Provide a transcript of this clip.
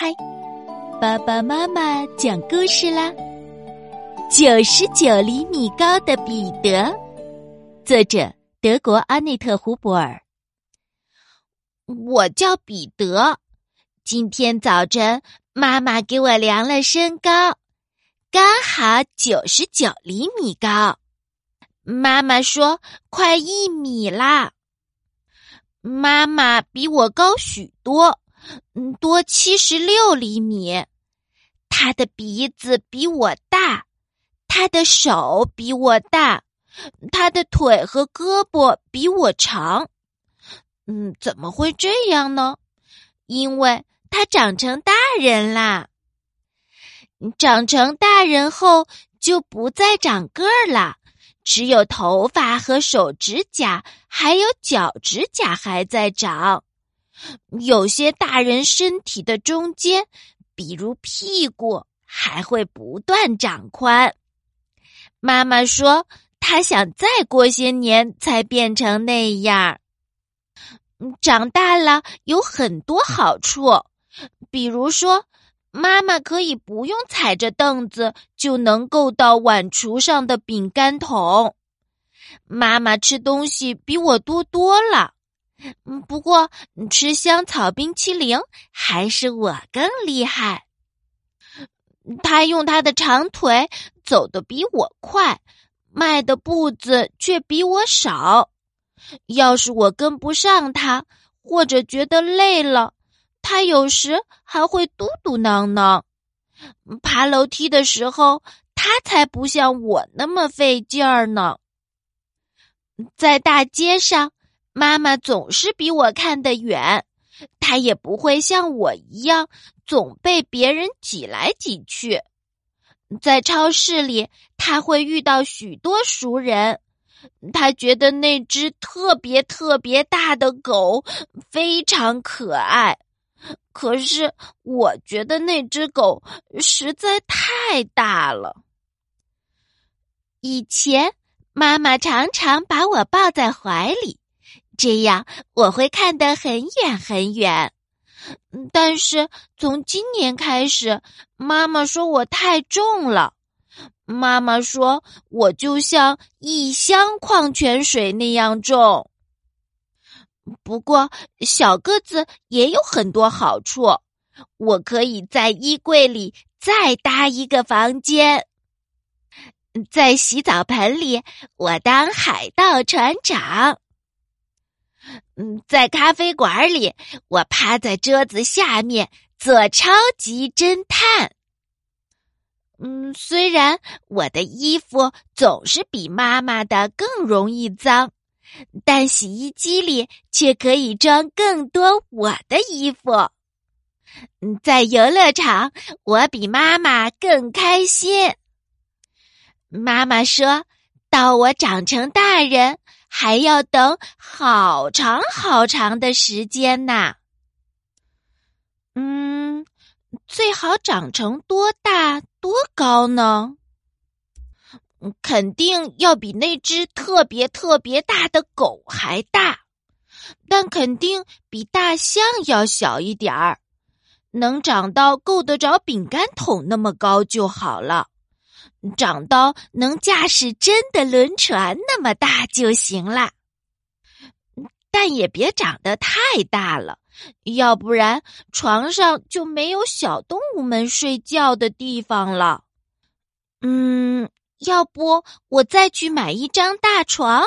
开，爸爸妈妈讲故事啦。九十九厘米高的彼得，作者德国阿内特·胡博尔。我叫彼得，今天早晨妈妈给我量了身高，刚好九十九厘米高。妈妈说快一米啦。妈妈比我高许多。嗯，多七十六厘米。他的鼻子比我大，他的手比我大，他的腿和胳膊比我长。嗯，怎么会这样呢？因为他长成大人啦。长成大人后就不再长个儿了，只有头发和手指甲，还有脚趾甲还在长。有些大人身体的中间，比如屁股，还会不断长宽。妈妈说，她想再过些年才变成那样。长大了有很多好处，比如说，妈妈可以不用踩着凳子就能够到碗橱上的饼干桶。妈妈吃东西比我多多了。嗯，不过吃香草冰淇淋还是我更厉害。他用他的长腿走得比我快，迈的步子却比我少。要是我跟不上他，或者觉得累了，他有时还会嘟嘟囔囔。爬楼梯的时候，他才不像我那么费劲儿呢。在大街上。妈妈总是比我看得远，她也不会像我一样总被别人挤来挤去。在超市里，他会遇到许多熟人。他觉得那只特别特别大的狗非常可爱，可是我觉得那只狗实在太大了。以前，妈妈常常把我抱在怀里。这样我会看得很远很远，但是从今年开始，妈妈说我太重了。妈妈说我就像一箱矿泉水那样重。不过小个子也有很多好处，我可以在衣柜里再搭一个房间，在洗澡盆里我当海盗船长。嗯，在咖啡馆里，我趴在桌子下面做超级侦探。嗯，虽然我的衣服总是比妈妈的更容易脏，但洗衣机里却可以装更多我的衣服。嗯，在游乐场，我比妈妈更开心。妈妈说：“到我长成大人。”还要等好长好长的时间呢。嗯，最好长成多大多高呢？肯定要比那只特别特别大的狗还大，但肯定比大象要小一点儿，能长到够得着饼干桶那么高就好了。长到能驾驶真的轮船那么大就行了，但也别长得太大了，要不然床上就没有小动物们睡觉的地方了。嗯，要不我再去买一张大床。